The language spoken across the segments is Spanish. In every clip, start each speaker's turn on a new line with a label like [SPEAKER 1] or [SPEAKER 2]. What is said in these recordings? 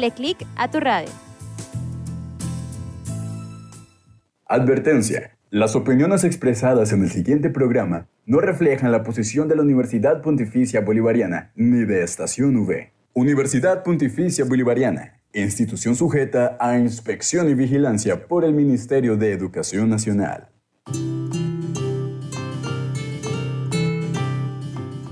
[SPEAKER 1] Le clic a tu radio.
[SPEAKER 2] Advertencia. Las opiniones expresadas en el siguiente programa no reflejan la posición de la Universidad Pontificia Bolivariana ni de Estación V. Universidad Pontificia Bolivariana, institución sujeta a inspección y vigilancia por el Ministerio de Educación Nacional.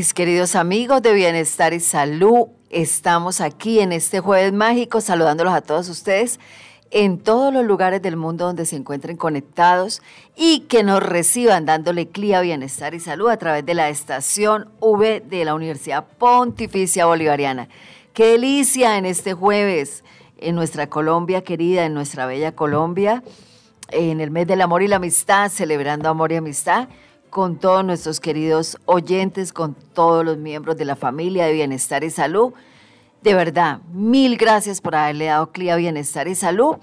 [SPEAKER 3] Mis queridos amigos de Bienestar y Salud, estamos aquí en este jueves mágico saludándolos a todos ustedes en todos los lugares del mundo donde se encuentren conectados y que nos reciban dándole clía Bienestar y Salud a través de la estación V de la Universidad Pontificia Bolivariana. Qué delicia en este jueves en nuestra Colombia querida, en nuestra bella Colombia, en el mes del amor y la amistad, celebrando amor y amistad con todos nuestros queridos oyentes, con todos los miembros de la familia de Bienestar y Salud. De verdad, mil gracias por haberle dado clic a Bienestar y Salud.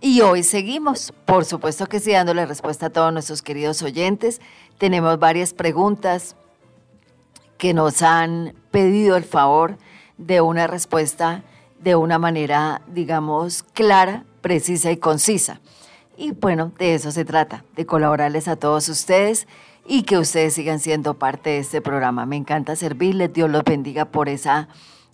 [SPEAKER 3] Y hoy seguimos, por supuesto que sí, dándole respuesta a todos nuestros queridos oyentes. Tenemos varias preguntas que nos han pedido el favor de una respuesta de una manera, digamos, clara, precisa y concisa. Y bueno, de eso se trata, de colaborarles a todos ustedes y que ustedes sigan siendo parte de este programa. Me encanta servirles, Dios los bendiga por esa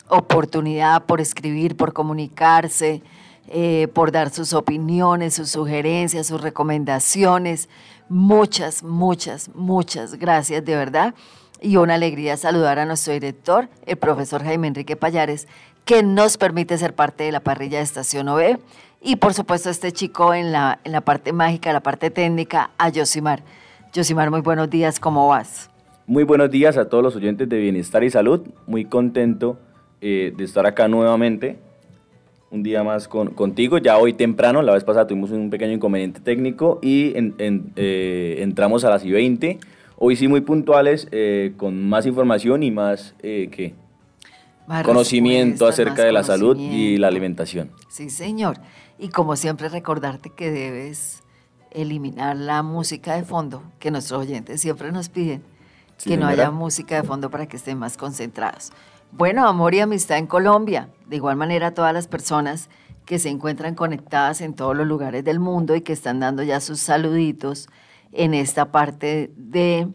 [SPEAKER 3] oportunidad, por escribir, por comunicarse, eh, por dar sus opiniones, sus sugerencias, sus recomendaciones. Muchas, muchas, muchas gracias de verdad. Y una alegría saludar a nuestro director, el profesor Jaime Enrique Payares, que nos permite ser parte de la parrilla de Estación OE. Y por supuesto este chico en la, en la parte mágica, la parte técnica, a Yosimar. Yosimar, muy buenos días, ¿cómo vas?
[SPEAKER 4] Muy buenos días a todos los oyentes de Bienestar y Salud. Muy contento eh, de estar acá nuevamente. Un día más con, contigo. Ya hoy temprano, la vez pasada tuvimos un pequeño inconveniente técnico y eh, entramos a las y 20. Hoy sí muy puntuales, eh, con más información y más, ¿qué? Más conocimiento acerca de la salud y la alimentación.
[SPEAKER 3] Sí, señor. Y como siempre recordarte que debes eliminar la música de fondo, que nuestros oyentes siempre nos piden, que no haya música de fondo para que estén más concentrados. Bueno, amor y amistad en Colombia. De igual manera, todas las personas que se encuentran conectadas en todos los lugares del mundo y que están dando ya sus saluditos en esta parte de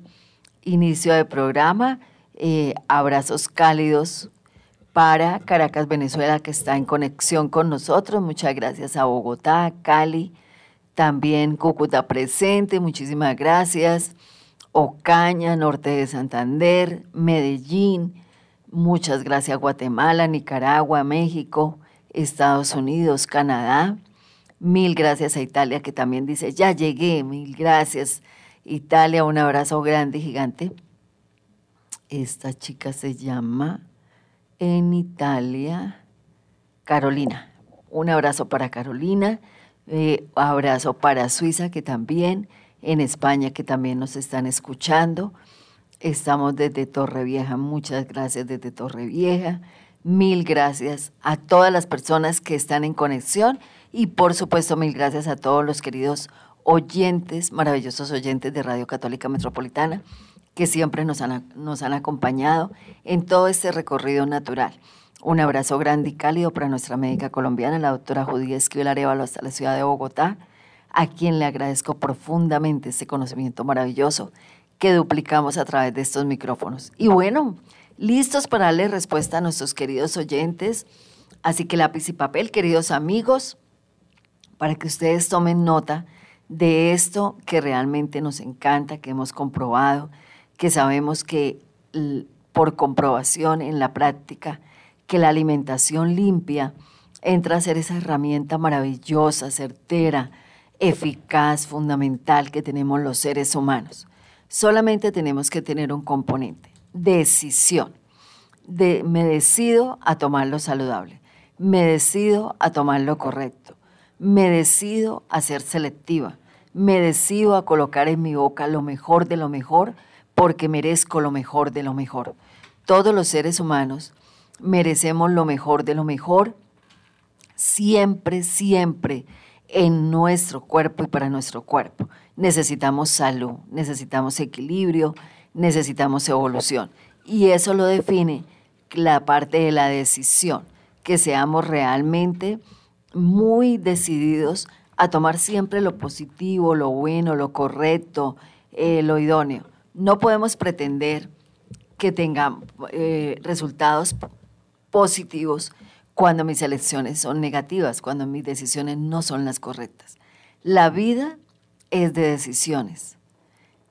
[SPEAKER 3] inicio de programa. Eh, abrazos cálidos para Caracas, Venezuela, que está en conexión con nosotros. Muchas gracias a Bogotá, Cali, también Cúcuta presente, muchísimas gracias. Ocaña, norte de Santander, Medellín, muchas gracias Guatemala, Nicaragua, México, Estados Unidos, Canadá. Mil gracias a Italia que también dice, ya llegué, mil gracias. Italia, un abrazo grande gigante. Esta chica se llama en Italia Carolina. Un abrazo para Carolina. Eh, abrazo para Suiza, que también, en España, que también nos están escuchando. Estamos desde Torrevieja, muchas gracias desde Torrevieja. Mil gracias a todas las personas que están en conexión y por supuesto mil gracias a todos los queridos oyentes, maravillosos oyentes de Radio Católica Metropolitana, que siempre nos han, nos han acompañado en todo este recorrido natural. Un abrazo grande y cálido para nuestra médica colombiana, la doctora Judía Esquivel Arevalo, hasta la ciudad de Bogotá, a quien le agradezco profundamente este conocimiento maravilloso que duplicamos a través de estos micrófonos. Y bueno, listos para darle respuesta a nuestros queridos oyentes. Así que lápiz y papel, queridos amigos, para que ustedes tomen nota de esto que realmente nos encanta, que hemos comprobado, que sabemos que por comprobación en la práctica, que la alimentación limpia entra a ser esa herramienta maravillosa, certera, eficaz, fundamental que tenemos los seres humanos. Solamente tenemos que tener un componente, decisión. De, me decido a tomar lo saludable, me decido a tomar lo correcto, me decido a ser selectiva, me decido a colocar en mi boca lo mejor de lo mejor porque merezco lo mejor de lo mejor. Todos los seres humanos merecemos lo mejor de lo mejor siempre, siempre en nuestro cuerpo y para nuestro cuerpo. Necesitamos salud, necesitamos equilibrio, necesitamos evolución. Y eso lo define la parte de la decisión, que seamos realmente muy decididos a tomar siempre lo positivo, lo bueno, lo correcto, eh, lo idóneo. No podemos pretender que tengan eh, resultados positivos cuando mis elecciones son negativas, cuando mis decisiones no son las correctas. La vida es de decisiones,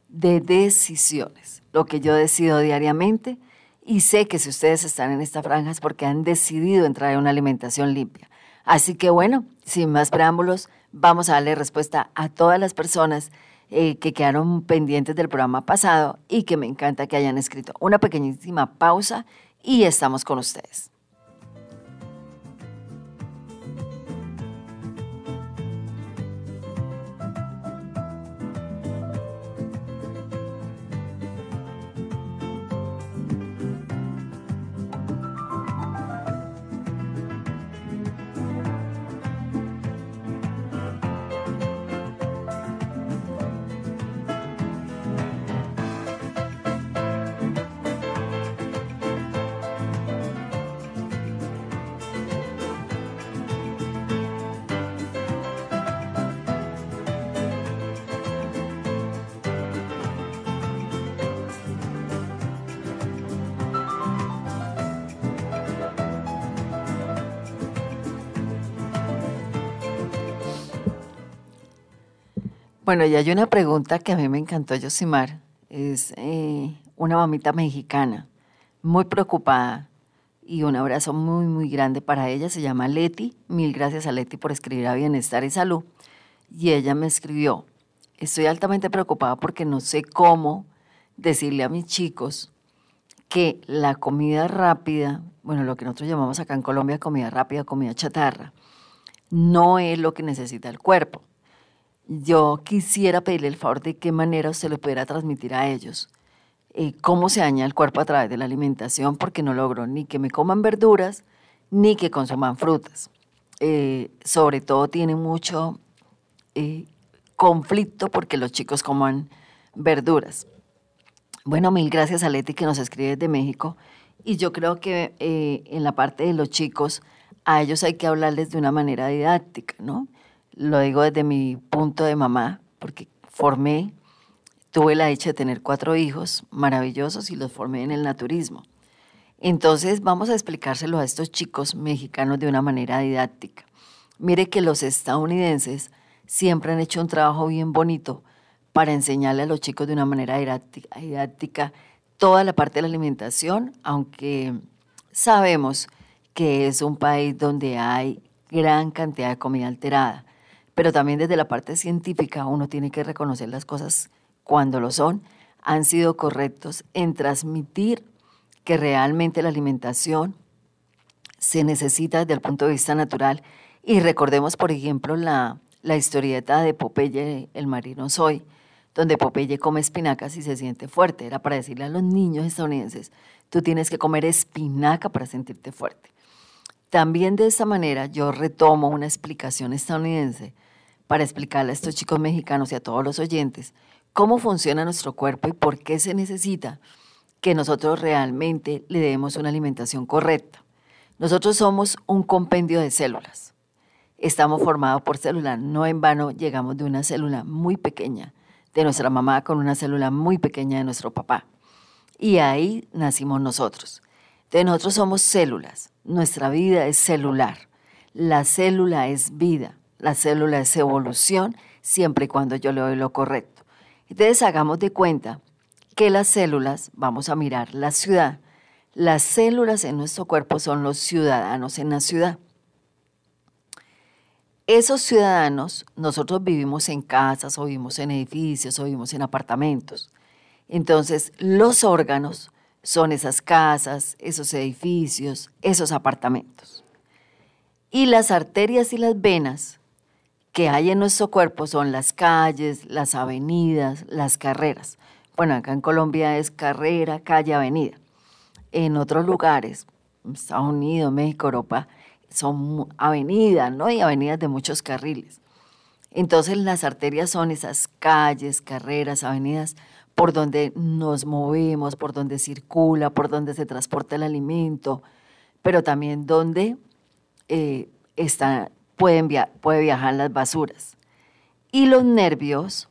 [SPEAKER 3] de decisiones. Lo que yo decido diariamente y sé que si ustedes están en esta franja es porque han decidido entrar en una alimentación limpia. Así que bueno, sin más preámbulos, vamos a darle respuesta a todas las personas eh, que quedaron pendientes del programa pasado y que me encanta que hayan escrito. Una pequeñísima pausa y estamos con ustedes. Bueno, y hay una pregunta que a mí me encantó, Yosimar. Es eh, una mamita mexicana, muy preocupada, y un abrazo muy, muy grande para ella. Se llama Leti. Mil gracias a Leti por escribir a Bienestar y Salud. Y ella me escribió, estoy altamente preocupada porque no sé cómo decirle a mis chicos que la comida rápida, bueno, lo que nosotros llamamos acá en Colombia comida rápida, comida chatarra, no es lo que necesita el cuerpo yo quisiera pedirle el favor de qué manera usted lo pudiera transmitir a ellos. Eh, cómo se daña el cuerpo a través de la alimentación, porque no logro ni que me coman verduras ni que consuman frutas. Eh, sobre todo tiene mucho eh, conflicto porque los chicos coman verduras. Bueno, mil gracias a Leti que nos escribe desde México. Y yo creo que en la parte de los chicos, a ellos hay que hablarles de una manera didáctica, ¿no? Lo digo desde mi punto de mamá, porque formé, tuve la dicha de tener cuatro hijos maravillosos y los formé en el naturismo. Entonces vamos a explicárselo a estos chicos mexicanos de una manera didáctica. Mire que los estadounidenses siempre han hecho un trabajo bien bonito para enseñarle a los chicos de una manera didáctica, didáctica toda la parte de la alimentación, aunque sabemos que es un país donde hay gran cantidad de comida alterada pero también desde la parte científica uno tiene que reconocer las cosas cuando lo son, han sido correctos en transmitir que realmente la alimentación se necesita desde el punto de vista natural. Y recordemos, por ejemplo, la, la historieta de Popeye, el marino soy, donde Popeye come espinacas y se siente fuerte. Era para decirle a los niños estadounidenses, tú tienes que comer espinaca para sentirte fuerte. También de esa manera yo retomo una explicación estadounidense para explicarle a estos chicos mexicanos y a todos los oyentes cómo funciona nuestro cuerpo y por qué se necesita que nosotros realmente le demos una alimentación correcta. Nosotros somos un compendio de células. Estamos formados por células. No en vano llegamos de una célula muy pequeña, de nuestra mamá con una célula muy pequeña de nuestro papá. Y ahí nacimos nosotros. Entonces nosotros somos células. Nuestra vida es celular. La célula es vida. La célula es evolución siempre y cuando yo le doy lo correcto. Entonces hagamos de cuenta que las células, vamos a mirar la ciudad, las células en nuestro cuerpo son los ciudadanos en la ciudad. Esos ciudadanos, nosotros vivimos en casas o vivimos en edificios o vivimos en apartamentos. Entonces, los órganos son esas casas, esos edificios, esos apartamentos. Y las arterias y las venas que hay en nuestro cuerpo son las calles, las avenidas, las carreras. Bueno, acá en Colombia es carrera, calle, avenida. En otros lugares, Estados Unidos, México, Europa, son avenidas, ¿no? Y avenidas de muchos carriles. Entonces las arterias son esas calles, carreras, avenidas por donde nos movemos, por donde circula, por donde se transporta el alimento, pero también donde eh, está, pueden puede viajar las basuras. Y los nervios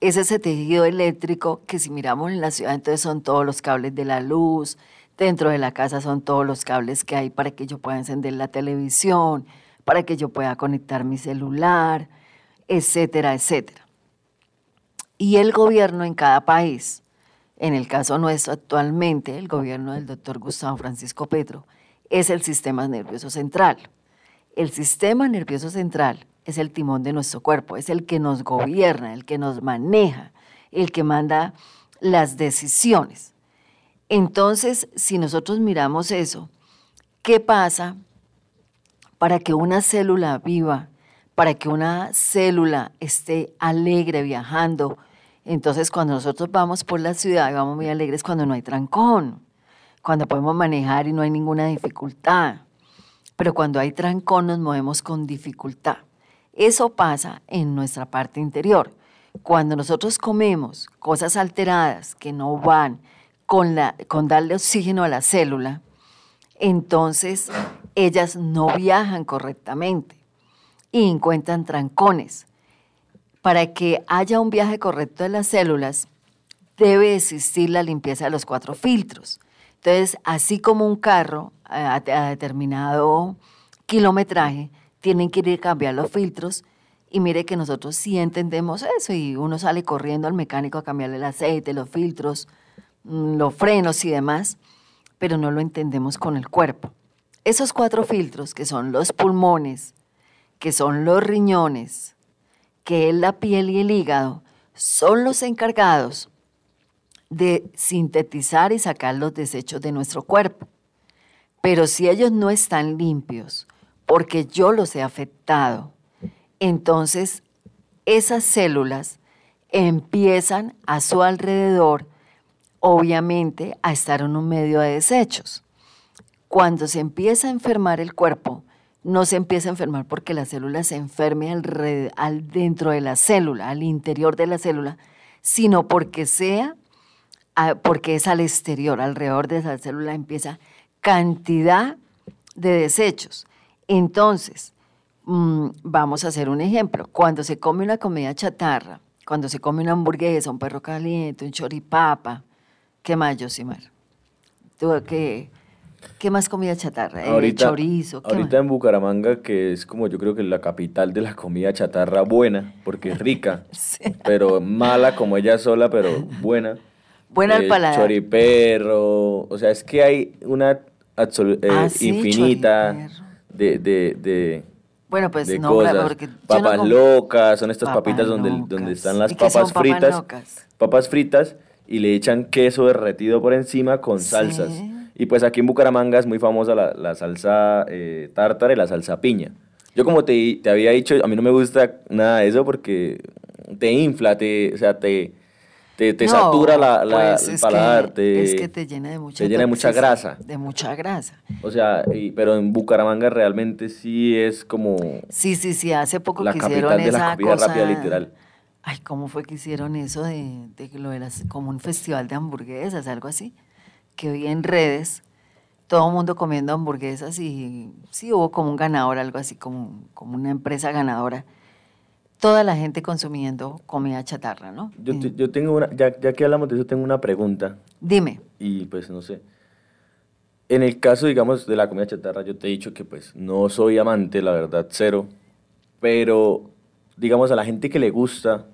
[SPEAKER 3] es ese tejido eléctrico que si miramos en la ciudad, entonces son todos los cables de la luz, Dentro de la casa son todos los cables que hay para que yo pueda encender la televisión, para que yo pueda conectar mi celular, etcétera, etcétera. Y el gobierno en cada país, en el caso nuestro actualmente, el gobierno del doctor Gustavo Francisco Petro, es el sistema nervioso central. El sistema nervioso central es el timón de nuestro cuerpo, es el que nos gobierna, el que nos maneja, el que manda las decisiones. Entonces, si nosotros miramos eso, ¿qué pasa para que una célula viva, para que una célula esté alegre viajando? Entonces, cuando nosotros vamos por la ciudad, vamos muy alegres cuando no hay trancón, cuando podemos manejar y no hay ninguna dificultad. Pero cuando hay trancón nos movemos con dificultad. Eso pasa en nuestra parte interior. Cuando nosotros comemos cosas alteradas que no van, con, la, con darle oxígeno a la célula, entonces ellas no viajan correctamente y encuentran trancones. Para que haya un viaje correcto de las células, debe existir la limpieza de los cuatro filtros. Entonces, así como un carro a, determinado kilometraje, tienen que ir a cambiar los filtros. Y mire que nosotros sí entendemos eso y uno sale corriendo al mecánico a cambiarle el aceite, los filtros, Mm, los frenos y demás, pero no lo entendemos con el cuerpo. Esos cuatro filtros, que son los pulmones, que son los riñones, que es la piel y el hígado, son los encargados de sintetizar y sacar los desechos de nuestro cuerpo. Pero si ellos no están limpios, porque yo los he afectado, entonces esas células empiezan a su alrededor obviamente a estar en un medio de desechos. Cuando se empieza a enfermar el cuerpo, no se empieza a enfermar porque la célula se enferme al, dentro de la célula, al interior de la célula, sino porque sea, porque es al exterior, alrededor de esa célula empieza cantidad de desechos. Entonces, mm, vamos a hacer un ejemplo. Cuando se come una comida chatarra, cuando se come una hamburguesa, un perro caliente, un choripapa, ¿Qué más, Josimar? ¿Tú qué, qué más comida chatarra?
[SPEAKER 4] Eh, ahorita, chorizo. ahorita en Bucaramanga, que es como yo creo que la capital de la comida chatarra buena, porque es rica, pero mala como ella sola, pero buena.
[SPEAKER 3] Buena al paladar.
[SPEAKER 4] Choriperro, o sea, es que hay una eh, ah, infinita de, de, de,
[SPEAKER 3] bueno, pues
[SPEAKER 4] no, cosas. porque papas locas, son estas papitas donde, donde están las papas fritas. Papas fritas y le echan queso derretido por encima con salsas. Y pues aquí en Bucaramanga es muy famosa la, salsa eh, tártara y la salsa piña. Yo como te, te, había dicho, a mí no me gusta nada de eso porque te infla, te, o sea, te, te, satura la, la pues el paladar.
[SPEAKER 3] es que te llena de mucha,
[SPEAKER 4] te llena de mucha grasa.
[SPEAKER 3] De mucha grasa.
[SPEAKER 4] O sea, pero en Bucaramanga realmente sí es como...
[SPEAKER 3] Sí, sí, sí, hace poco
[SPEAKER 4] la
[SPEAKER 3] que hicieron
[SPEAKER 4] de la comida rápida literal.
[SPEAKER 3] Ay, ¿cómo fue que hicieron eso de, de lo de las, como un festival de hamburguesas, algo así? Que vi en redes, todo el mundo comiendo hamburguesas y sí hubo como un ganador, algo así como, como una empresa ganadora. Toda la gente consumiendo comida chatarra, ¿no?
[SPEAKER 4] Yo,
[SPEAKER 3] Eh,
[SPEAKER 4] yo tengo una, ya, ya que hablamos de eso, tengo una pregunta.
[SPEAKER 3] Dime.
[SPEAKER 4] Y pues no sé. En el caso, digamos, de la comida chatarra, yo te he dicho que pues no soy amante, la verdad, cero. Pero, digamos, a la gente que le gusta,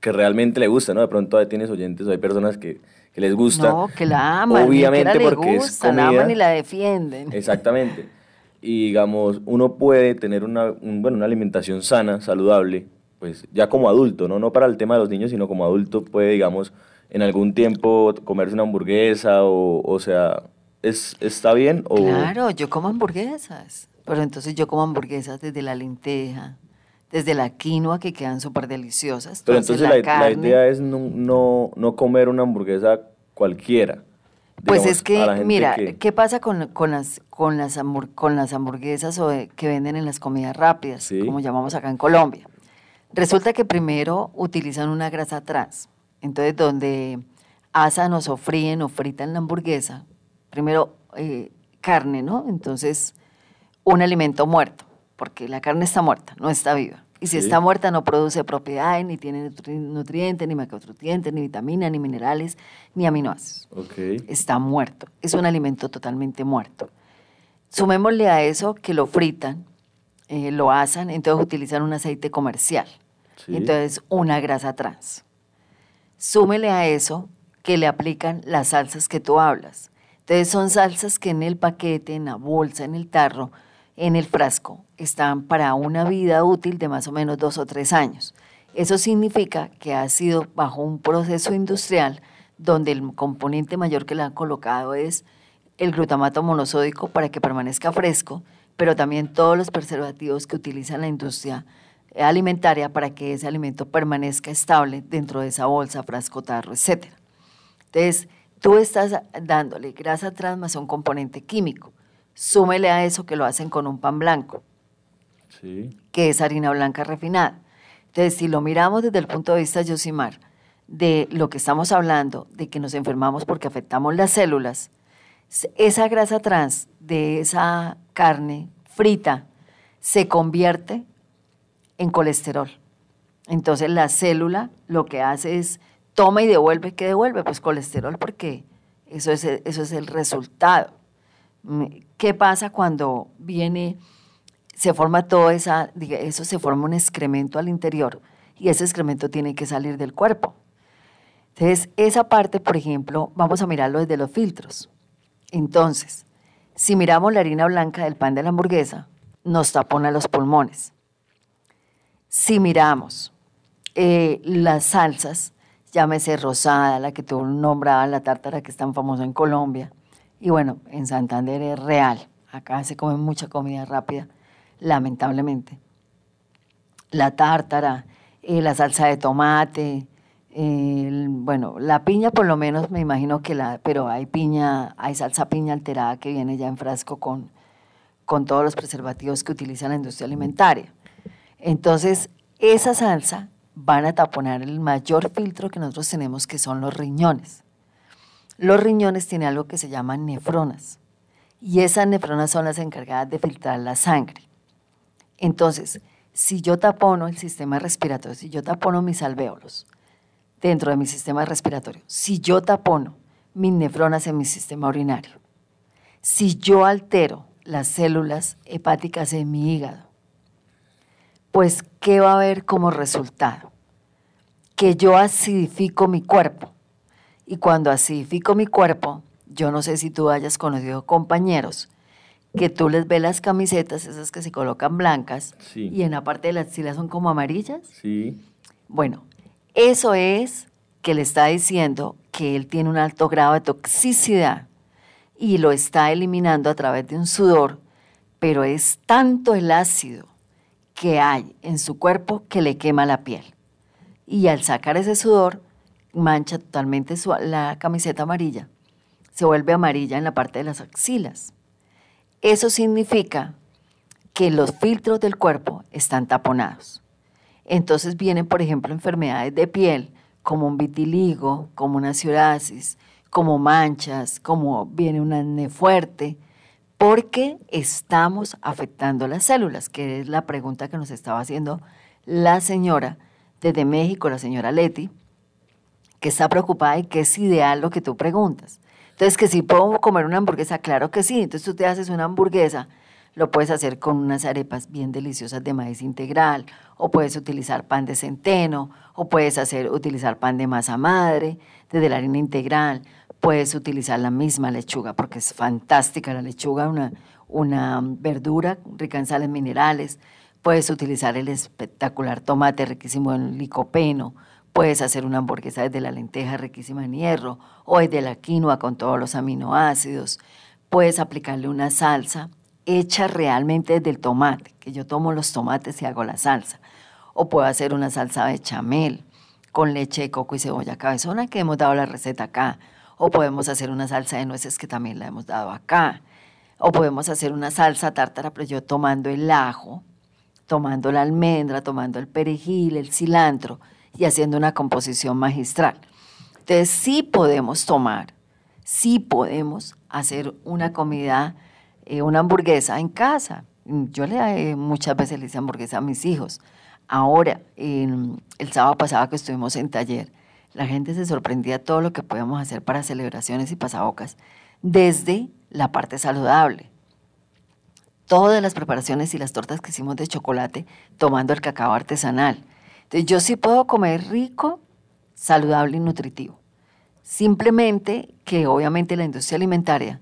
[SPEAKER 4] que realmente le gusta, ¿no? De pronto tienes oyentes, o hay personas que, que les gusta.
[SPEAKER 3] No, que la aman,
[SPEAKER 4] Obviamente porque
[SPEAKER 3] le
[SPEAKER 4] es
[SPEAKER 3] gusta, la
[SPEAKER 4] comida.
[SPEAKER 3] aman y la defienden.
[SPEAKER 4] Exactamente. Y digamos, uno puede tener una, un- bueno, una alimentación sana, saludable, pues ya como adulto, ¿no? No para el tema de los niños, sino como adulto puede, digamos, en algún tiempo comerse una hamburguesa o, o sea, ¿es, ¿está bien? O,
[SPEAKER 3] Claro, yo como hamburguesas, pero entonces yo como hamburguesas desde la lenteja, desde la quinoa que quedan súper deliciosas.
[SPEAKER 4] Pero entonces la, la
[SPEAKER 3] carne.
[SPEAKER 4] idea es no, no, no comer una hamburguesa cualquiera.
[SPEAKER 3] Pues es que, mira,
[SPEAKER 4] que-
[SPEAKER 3] ¿qué pasa con, con las, con, las hamburg- con las hamburguesas o de- que venden en las comidas rápidas,
[SPEAKER 4] Sí.
[SPEAKER 3] como llamamos acá en Colombia? Resulta que primero utilizan una grasa trans. Entonces, donde asan o sofríen o fritan la hamburguesa, primero eh, carne, ¿no? Entonces, un alimento muerto, porque la carne está muerta, no está viva. Y si
[SPEAKER 4] Sí.
[SPEAKER 3] está muerta no produce propiedades, ni tiene nutri- nutrientes, ni macronutrientes, ni vitaminas, ni minerales, ni aminoácidos
[SPEAKER 4] Ok.
[SPEAKER 3] está muerto. Es un alimento totalmente muerto. Sumémosle a eso que lo fritan, eh, lo asan, entonces utilizan un aceite comercial.
[SPEAKER 4] Sí.
[SPEAKER 3] Entonces, una grasa trans. Súmele a eso que le aplican las salsas que tú hablas. Entonces, son salsas que en el paquete, en la bolsa, en el tarro, en el frasco, están para una vida útil de más o menos dos o tres años. Eso significa que ha sido bajo un proceso industrial donde el componente mayor que le han colocado es el glutamato monosódico para que permanezca fresco, pero también todos los preservativos que utiliza la industria alimentaria para que ese alimento permanezca estable dentro de esa bolsa, frasco, tarro, etc. Entonces, tú estás dándole grasa trans más un componente químico. Súmele a eso que lo hacen con un pan blanco
[SPEAKER 4] Sí.
[SPEAKER 3] que es harina blanca refinada. Entonces, si lo miramos desde el punto de vista, Yosimar, de lo que estamos hablando, de que nos enfermamos porque afectamos las células, esa grasa trans de esa carne frita se convierte en colesterol. Entonces, la célula lo que hace es toma y devuelve. ¿Qué devuelve? Pues colesterol, porque eso es, eso es el resultado. Mm, ¿Qué pasa cuando viene se forma toda esa, eso se forma un excremento al interior y ese excremento tiene que salir del cuerpo. Entonces, esa parte, por ejemplo, vamos a mirarlo desde los filtros. Entonces, si miramos la harina blanca del pan de la hamburguesa, nos tapona los pulmones. Si miramos eh, las salsas, llámese rosada, la que tú nombrabas, la tártara que es tan famosa en Colombia, y bueno, en Santander es real. Acá se come mucha comida rápida, lamentablemente. La tártara, eh, la salsa de tomate, bueno, la piña por lo menos me imagino que la, pero hay piña, hay salsa piña alterada que viene ya en frasco con, con todos los preservativos que utiliza la industria alimentaria. Entonces, esa salsa van a taponar el mayor filtro que nosotros tenemos, que son los riñones. Los riñones tienen algo que se llama nefronas, y esas nefronas son las encargadas de filtrar la sangre. Entonces, si yo tapono el sistema respiratorio, si yo tapono mis alvéolos dentro de mi sistema respiratorio, si yo tapono mis nefronas en mi sistema urinario, si yo altero las células hepáticas en mi hígado, pues ¿qué va a haber como resultado? Que yo acidifico mi cuerpo. Y cuando acidifico mi cuerpo, yo no sé si tú hayas conocido compañeros que tú les ves las camisetas, esas que se colocan blancas,
[SPEAKER 4] Sí.
[SPEAKER 3] y en la parte de las axilas son como amarillas.
[SPEAKER 4] Sí.
[SPEAKER 3] Bueno, eso es que le está diciendo que él tiene un alto grado de toxicidad y lo está eliminando a través de un sudor, pero es tanto el ácido que hay en su cuerpo que le quema la piel. Y al sacar ese sudor, mancha totalmente su- la camiseta amarilla. Se vuelve amarilla en la parte de las axilas. Eso significa que los filtros del cuerpo están taponados. Entonces vienen, por ejemplo, enfermedades de piel, como un vitiligo, como una psoriasis, como manchas, como viene un acné fuerte, porque estamos afectando las células, que es la pregunta que nos estaba haciendo la señora desde México, la señora Leti, que está preocupada y que es ideal lo que tú preguntas. Entonces, que si puedo comer una hamburguesa, claro que sí. Entonces tú te haces una hamburguesa, lo puedes hacer con unas arepas bien deliciosas de maíz integral, o puedes utilizar pan de centeno, o puedes hacer, utilizar pan de masa madre, desde la harina integral, puedes utilizar la misma lechuga, porque es fantástica la lechuga, una, una verdura rica en sales minerales. Puedes utilizar el espectacular tomate riquísimo en licopeno. Puedes hacer una hamburguesa desde la lenteja riquísima en hierro o desde la quinoa con todos los aminoácidos. Puedes aplicarle una salsa hecha realmente desde el tomate, que yo tomo los tomates y hago la salsa. O puedo hacer una salsa de chamel con leche de coco y cebolla cabezona, que hemos dado la receta acá. O podemos hacer una salsa de nueces que también la hemos dado acá. O podemos hacer una salsa tártara, pero yo tomando el ajo, tomando la almendra, tomando el perejil, el cilantro y haciendo una composición magistral. Entonces sí podemos tomar, sí podemos hacer una comida, eh, una hamburguesa en casa. Yo le muchas veces le hice hamburguesa a mis hijos. Ahora, el sábado pasado que estuvimos en taller, la gente se sorprendía todo lo que podemos hacer para celebraciones y pasabocas desde la parte saludable. Todas las preparaciones y las tortas que hicimos de chocolate tomando el cacao artesanal. Entonces yo sí puedo comer rico, saludable y nutritivo. Simplemente que obviamente la industria alimentaria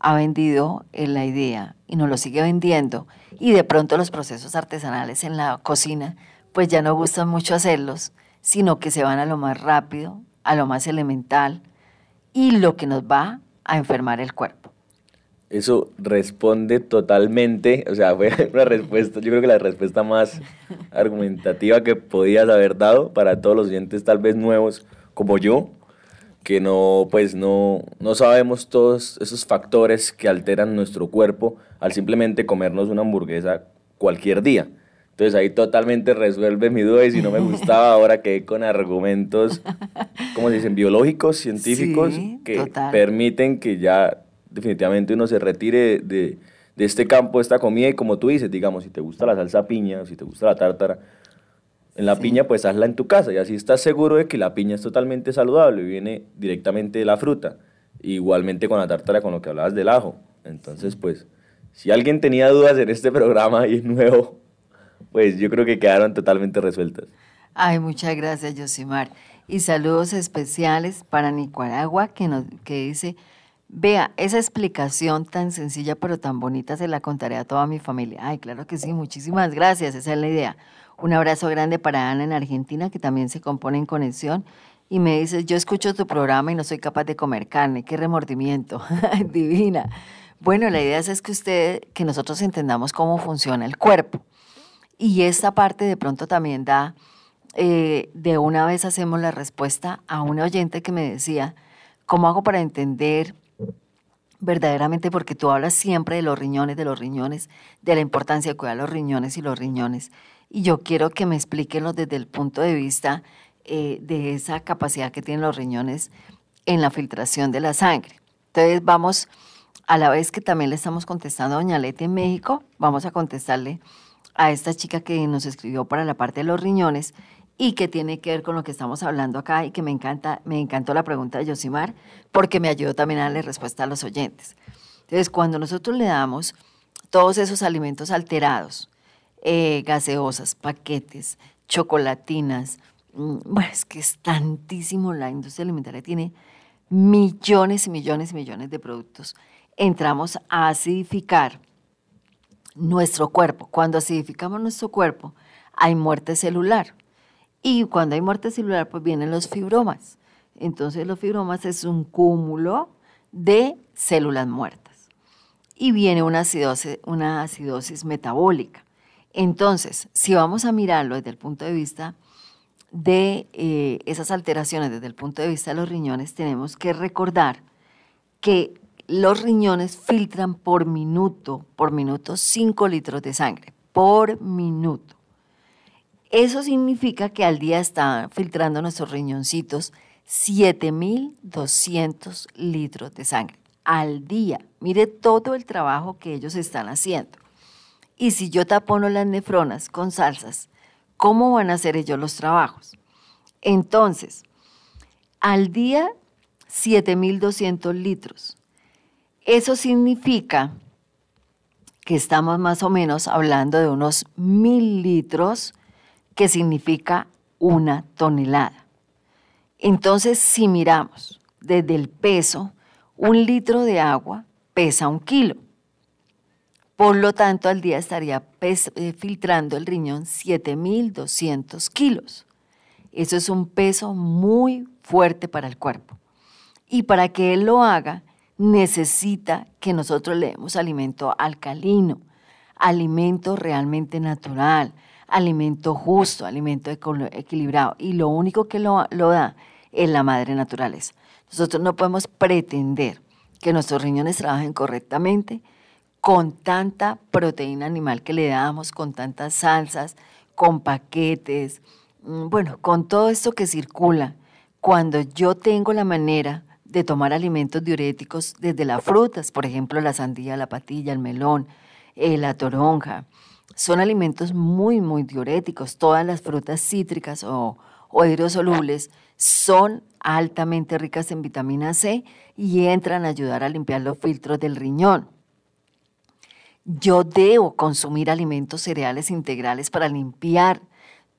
[SPEAKER 3] ha vendido en la idea y nos lo sigue vendiendo y de pronto los procesos artesanales en la cocina pues ya no gustan mucho hacerlos, sino que se van a lo más rápido, a lo más elemental y lo que nos va a enfermar el cuerpo.
[SPEAKER 4] Eso responde totalmente, o sea, fue una respuesta, yo creo que la respuesta más argumentativa que podías haber dado para todos los oyentes tal vez nuevos como yo, que no, pues no, no sabemos todos esos factores que alteran nuestro cuerpo al simplemente comernos una hamburguesa cualquier día. Entonces ahí totalmente resuelve mi duda y si no me gustaba, ahora quedé con argumentos, como dicen, biológicos, científicos, que permiten que ya definitivamente uno se retire de, de, este campo, de esta comida y como tú dices, digamos, si te gusta la salsa piña, o si te gusta la tártara, en la piña pues hazla en tu casa y así estás seguro de que la piña es totalmente saludable y viene directamente de la fruta. Igualmente con la tártara, con lo que hablabas del ajo. Entonces pues, si alguien tenía dudas en este programa y es nuevo, pues yo creo que quedaron totalmente resueltas.
[SPEAKER 3] Ay, muchas gracias, Yosimar. Y saludos especiales para Nicaragua, que, nos, que dice, vea, esa explicación tan sencilla pero tan bonita se la contaré a toda mi familia. Ay, claro que sí, muchísimas gracias, esa es la idea. Un abrazo grande para Ana en Argentina, que también se compone en conexión. Y me dice, yo escucho tu programa y no soy capaz de comer carne, qué remordimiento, divina. Bueno, la idea es que usted, que nosotros entendamos cómo funciona el cuerpo. Y esta parte de pronto también da, eh, de una vez hacemos la respuesta a un oyente que me decía, ¿cómo hago para entender verdaderamente? Porque tú hablas siempre de los riñones, de los riñones, de la importancia de cuidar los riñones y los riñones. Y yo quiero que me expliquen desde el punto de vista eh, de esa capacidad que tienen los riñones en la filtración de la sangre. Entonces vamos, a la vez que también le estamos contestando a Doña Leti en México, vamos a contestarle a esta chica que nos escribió para la parte de los riñones y que tiene que ver con lo que estamos hablando acá y que me encanta, me encantó la pregunta de Yosimar porque me ayudó también a darle respuesta a los oyentes. Entonces, cuando nosotros le damos todos esos alimentos alterados, eh, gaseosas, paquetes, chocolatinas, mm, bueno, es que es tantísimo, la industria alimentaria tiene millones y millones y millones de productos. Entramos a acidificar nuestro cuerpo. Cuando acidificamos nuestro cuerpo, hay muerte celular. Y cuando hay muerte celular, pues vienen los fibromas. Entonces los fibromas es un cúmulo de células muertas. Y viene una acidosis, una acidosis metabólica. Entonces, si vamos a mirarlo desde el punto de vista de eh, esas alteraciones, desde el punto de vista de los riñones, tenemos que recordar que los riñones filtran por minuto, por minuto, 5 litros de sangre, por minuto. Eso significa que al día están filtrando nuestros riñoncitos 7.200 litros de sangre. Al día. Mire todo el trabajo que ellos están haciendo. Y si yo tapono las nefronas con salsas, ¿Cómo van a hacer ellos los trabajos? Entonces, al día 7.200 litros. Eso significa que estamos más o menos hablando de unos mil litros, que significa una tonelada. Entonces, si miramos desde el peso, un litro de agua pesa un kilo. Por lo tanto, al día estaría eh, filtrando el riñón 7.200 kilos. Eso es un peso muy fuerte para el cuerpo. Y para que él lo haga, necesita que nosotros le demos alimento alcalino, alimento realmente natural, alimento justo, alimento equilibrado. Y lo único que lo, lo da es la madre naturaleza. Nosotros no podemos pretender que nuestros riñones trabajen correctamente con tanta proteína animal que le damos, con tantas salsas, con paquetes, mm, bueno, con todo esto que circula. Cuando yo tengo la manera de tomar alimentos diuréticos desde las frutas, por ejemplo, la sandía, la patilla, el melón, eh, la toronja, son alimentos muy, muy diuréticos. Todas las frutas cítricas o, o hidrosolubles son altamente ricas en vitamina C y entran a ayudar a limpiar los filtros del riñón. Yo debo consumir alimentos cereales integrales para limpiar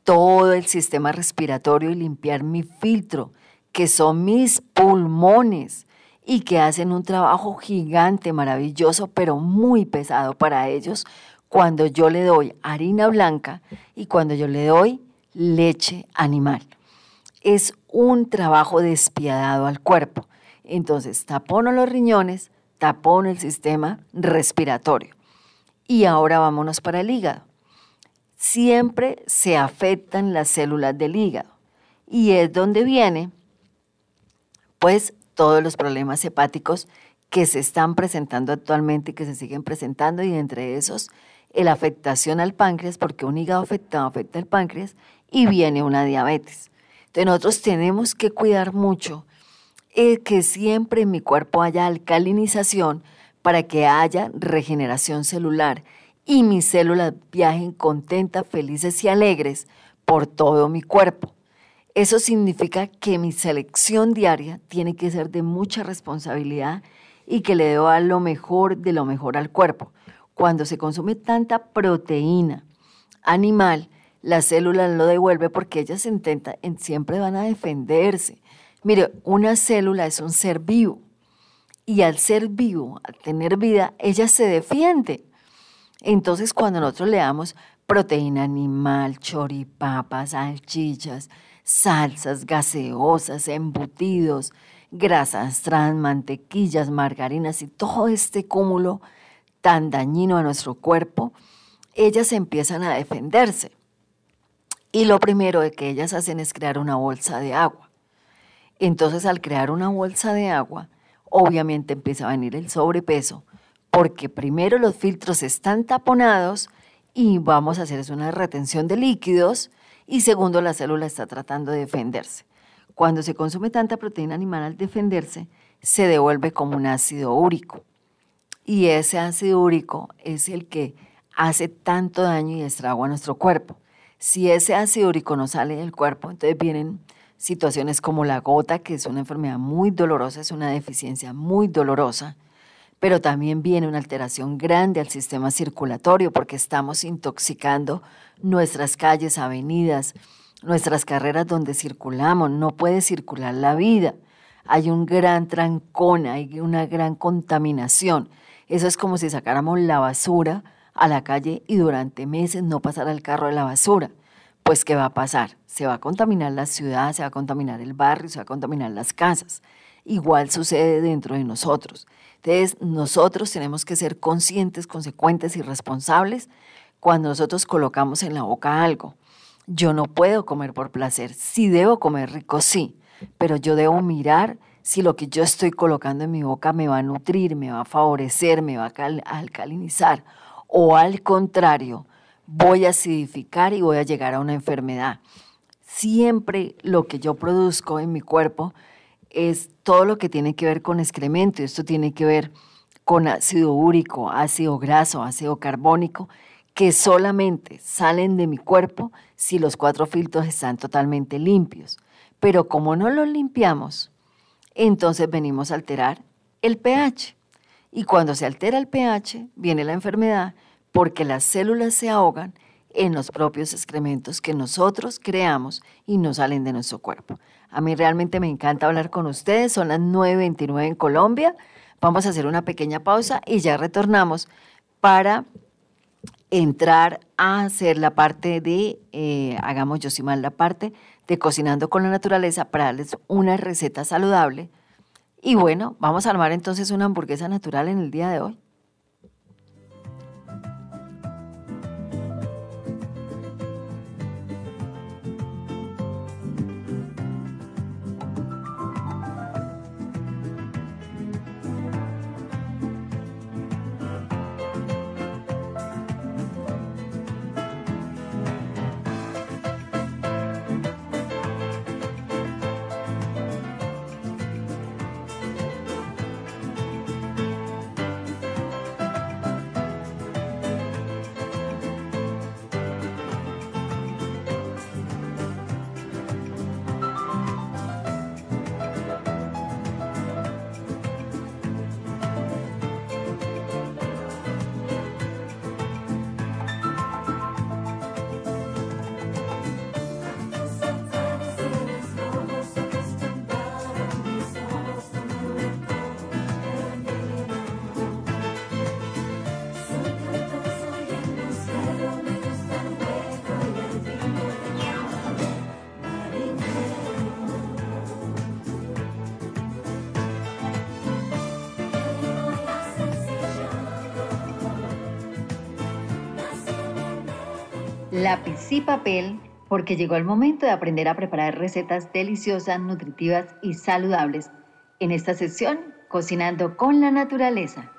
[SPEAKER 3] todo el sistema respiratorio y limpiar mi filtro, que son mis pulmones y que hacen un trabajo gigante, maravilloso, pero muy pesado para ellos cuando yo le doy harina blanca y cuando yo le doy leche animal. Es un trabajo despiadado al cuerpo. Entonces, tapono los riñones, tapono el sistema respiratorio. Y ahora vámonos para el hígado. Siempre se afectan las células del hígado y es donde viene, pues, todos los problemas hepáticos que se están presentando actualmente y que se siguen presentando y entre esos la afectación al páncreas, porque un hígado afectado afecta al páncreas y viene una diabetes. Entonces nosotros tenemos que cuidar mucho eh, que siempre en mi cuerpo haya alcalinización para que haya regeneración celular y mis células viajen contentas, felices y alegres por todo mi cuerpo. Eso significa que mi selección diaria tiene que ser de mucha responsabilidad y que le debo a lo mejor de lo mejor al cuerpo. Cuando se consume tanta proteína animal, la célula lo devuelve porque ellas intenta, siempre van a defenderse. Mire, una célula es un ser vivo y al ser vivo, al tener vida, ella se defiende. Entonces, cuando nosotros le damos proteína animal, choripapas, salchichas, salsas gaseosas, embutidos, grasas trans, mantequillas, margarinas y todo este cúmulo tan dañino a nuestro cuerpo, ellas empiezan a defenderse. Y lo primero que ellas hacen es crear una bolsa de agua. Entonces al crear una bolsa de agua, obviamente empieza a venir el sobrepeso, porque primero los filtros están taponados y vamos a hacer una retención de líquidos, y segundo la célula está tratando de defenderse. Cuando se consume tanta proteína animal al defenderse, se devuelve como un ácido úrico y ese ácido úrico es el que hace tanto daño y estrago a nuestro cuerpo. Si ese ácido úrico no sale del cuerpo, entonces vienen situaciones como la gota, que es una enfermedad muy dolorosa, es una deficiencia muy dolorosa, pero también viene una alteración grande al sistema circulatorio porque estamos intoxicando nuestras calles, avenidas, nuestras carreras donde circulamos, no puede circular la vida. Hay un gran trancón, hay una gran contaminación. Eso es como si sacáramos la basura a la calle y durante meses no pasara el carro de la basura. Pues, ¿qué va a pasar? Se va a contaminar la ciudad, se va a contaminar el barrio, se va a contaminar las casas. Igual sucede dentro de nosotros. Entonces, nosotros tenemos que ser conscientes, consecuentes y responsables cuando nosotros colocamos en la boca algo. Yo no puedo comer por placer. Sí debo comer rico, sí, pero yo debo mirar si lo que yo estoy colocando en mi boca me va a nutrir, me va a favorecer, me va a alcalinizar, o al contrario, voy a acidificar y voy a llegar a una enfermedad. Siempre lo que yo produzco en mi cuerpo es todo lo que tiene que ver con excremento, esto tiene que ver con ácido úrico, ácido graso, ácido carbónico, que solamente salen de mi cuerpo si los cuatro filtros están totalmente limpios. Pero como no los limpiamos, entonces venimos a alterar el pH. Y cuando se altera el pH, viene la enfermedad porque las células se ahogan en los propios excrementos que nosotros creamos y no salen de nuestro cuerpo. A mí realmente me encanta hablar con ustedes, son las 9.29 en Colombia. Vamos a hacer una pequeña pausa y ya retornamos para entrar a hacer la parte de, eh, hagamos yo mal la parte de cocinando con la naturaleza para darles una receta saludable. Y bueno, vamos a armar entonces una hamburguesa natural en el día de hoy. Lápiz y papel porque llegó el momento de aprender a preparar recetas deliciosas, nutritivas y saludables. En esta sesión, Cocinando con la Naturaleza.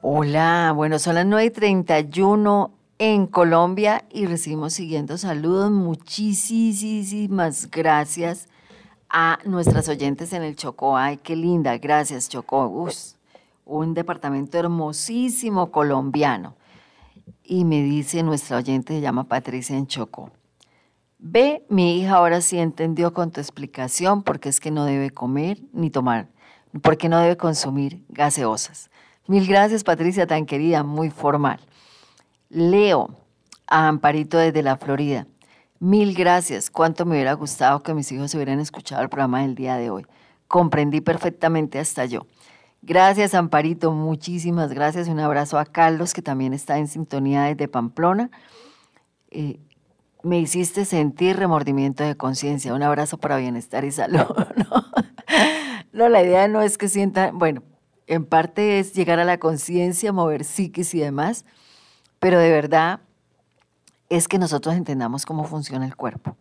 [SPEAKER 3] Hola, bueno, son las 9.31 en Colombia y recibimos siguiendo saludos. Muchísimas gracias a nuestras oyentes en el Chocó. Ay, qué linda, gracias Chocó. un departamento hermosísimo colombiano. Y me dice nuestra oyente, se llama Patricia en Chocó. Ve, mi hija ahora sí entendió con tu explicación porque es que no debe comer ni tomar, porque no debe consumir gaseosas. Mil gracias, Patricia, tan querida, muy formal. Leo a Amparito desde la Florida. Mil gracias. Cuánto me hubiera gustado que mis hijos hubieran escuchado el programa del día de hoy. Comprendí perfectamente hasta yo. Gracias, Amparito. Muchísimas gracias. Un abrazo a Carlos, que también está en sintonía desde Pamplona. Eh, me hiciste sentir remordimiento de conciencia. Un abrazo para bienestar y salud. ¿no? la idea no es que sientan, bueno, en parte es llegar a la conciencia, mover psiquis y demás pero de verdad es que nosotros entendamos cómo funciona el cuerpo,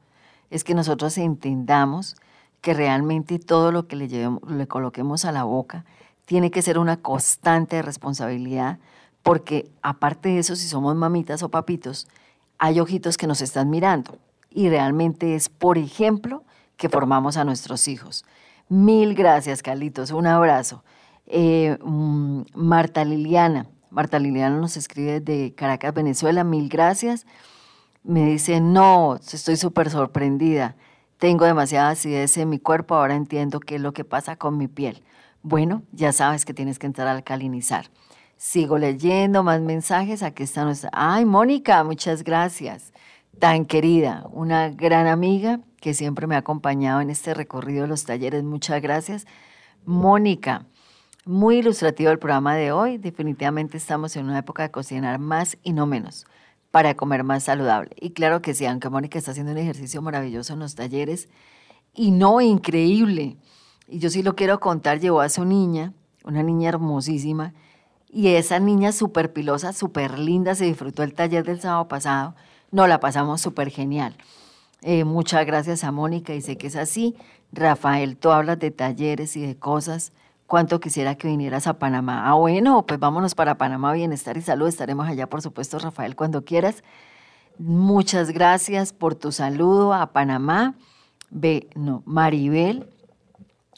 [SPEAKER 3] es que nosotros entendamos que realmente todo lo que le, le coloquemos a la boca tiene que ser una constante responsabilidad, porque aparte de eso, si somos mamitas o papitos, hay ojitos que nos están mirando y realmente es, por ejemplo, que formamos a nuestros hijos. Mil gracias, Carlitos, un abrazo. Eh, mm, Marta Liliana, Marta Liliana nos escribe de Caracas, Venezuela, mil gracias. Me dice, no, estoy súper sorprendida. Tengo demasiada acidez en mi cuerpo, ahora entiendo qué es lo que pasa con mi piel. Bueno, ya sabes que tienes que entrar a alcalinizar. Sigo leyendo más mensajes. Aquí está nuestra... Ay, Mónica, muchas gracias. Tan querida, una gran amiga que siempre me ha acompañado en este recorrido de los talleres. Muchas gracias. Mónica, muy ilustrativo el programa de hoy. Definitivamente estamos en una época de cocinar más y no menos para comer más saludable. Y claro que sí, aunque Mónica está haciendo un ejercicio maravilloso en los talleres y no increíble. Y yo sí lo quiero contar, llevó a su niña, una niña hermosísima, y esa niña súper pilosa, súper linda, se disfrutó el taller del sábado pasado. No, la pasamos súper genial. Eh, muchas gracias a Mónica y sé que es así. Rafael, tú hablas de talleres y de cosas cuánto quisiera que vinieras a Panamá. Ah, bueno, pues vámonos para Panamá, bienestar y salud. Estaremos allá, por supuesto, Rafael, cuando quieras. Muchas gracias por tu saludo a Panamá. Ve, no, Maribel,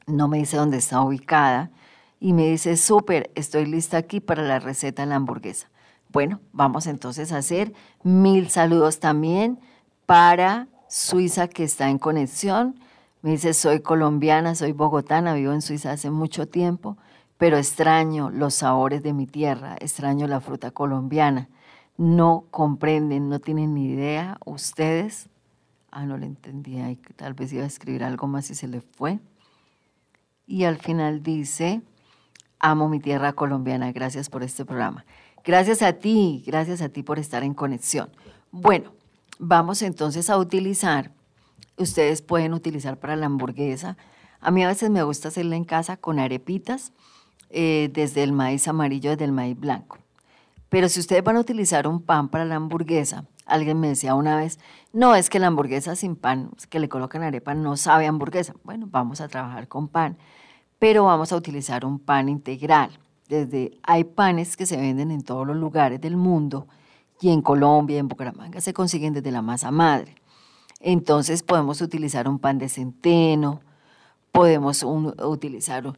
[SPEAKER 3] no me dice dónde está ubicada, y me dice, súper, estoy lista aquí para la receta de la hamburguesa. Bueno, vamos entonces a hacer mil saludos también para Suiza que está en conexión. Me dice, soy colombiana, soy bogotana, vivo en Suiza hace mucho tiempo, pero extraño los sabores de mi tierra, extraño la fruta colombiana. No comprenden, no tienen ni idea ustedes Ah, no le entendía y tal vez iba a escribir algo más y se le fue. Y al final dice, amo mi tierra colombiana, gracias por este programa. Gracias a ti, gracias a ti por estar en conexión. Bueno, vamos entonces a utilizar, ustedes pueden utilizar para la hamburguesa. A mí a veces me gusta hacerla en casa con arepitas, eh, desde el maíz amarillo, desde el maíz blanco. Pero si ustedes van a utilizar un pan para la hamburguesa, Alguien me decía una vez, no, es que la hamburguesa sin pan, que le colocan arepa, no sabe hamburguesa. Bueno, vamos a trabajar con pan, pero vamos a utilizar un pan integral. Desde hay panes que se venden en todos los lugares del mundo y en Colombia, en Bucaramanga, se consiguen desde la masa madre. Entonces podemos utilizar un pan de centeno, podemos utilizar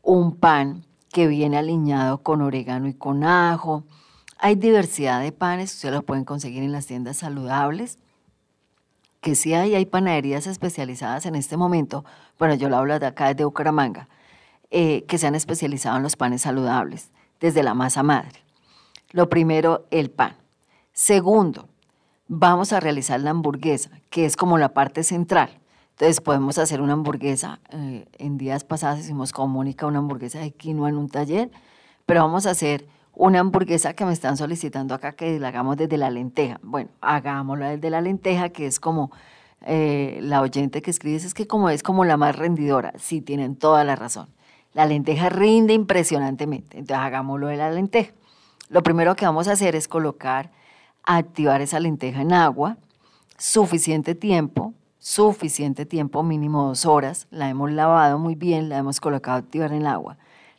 [SPEAKER 3] un pan que viene aliñado con orégano y con ajo, hay diversidad de panes, ustedes los pueden conseguir en las tiendas saludables, que sí hay, hay panaderías especializadas en este momento, bueno, yo lo hablo de acá desde Bucaramanga, eh, que se han especializado en los panes saludables, desde la masa madre. Lo primero, el pan. Segundo, vamos a realizar la hamburguesa, que es como la parte central. Entonces podemos hacer una hamburguesa, eh, en días pasados hicimos con Mónica una hamburguesa de quinoa en un taller, pero vamos a hacer una hamburguesa que me están solicitando acá que la hagamos desde la lenteja. Bueno, hagámosla desde la lenteja, que es como eh, la oyente que escribe, es que como es como la más rendidora. Sí, tienen toda la razón. La lenteja rinde impresionantemente, entonces hagámoslo de la lenteja. Lo primero que vamos a hacer es colocar, activar esa lenteja en agua, suficiente tiempo, suficiente tiempo, mínimo dos horas. La hemos lavado muy bien, la hemos colocado a activar en el agua.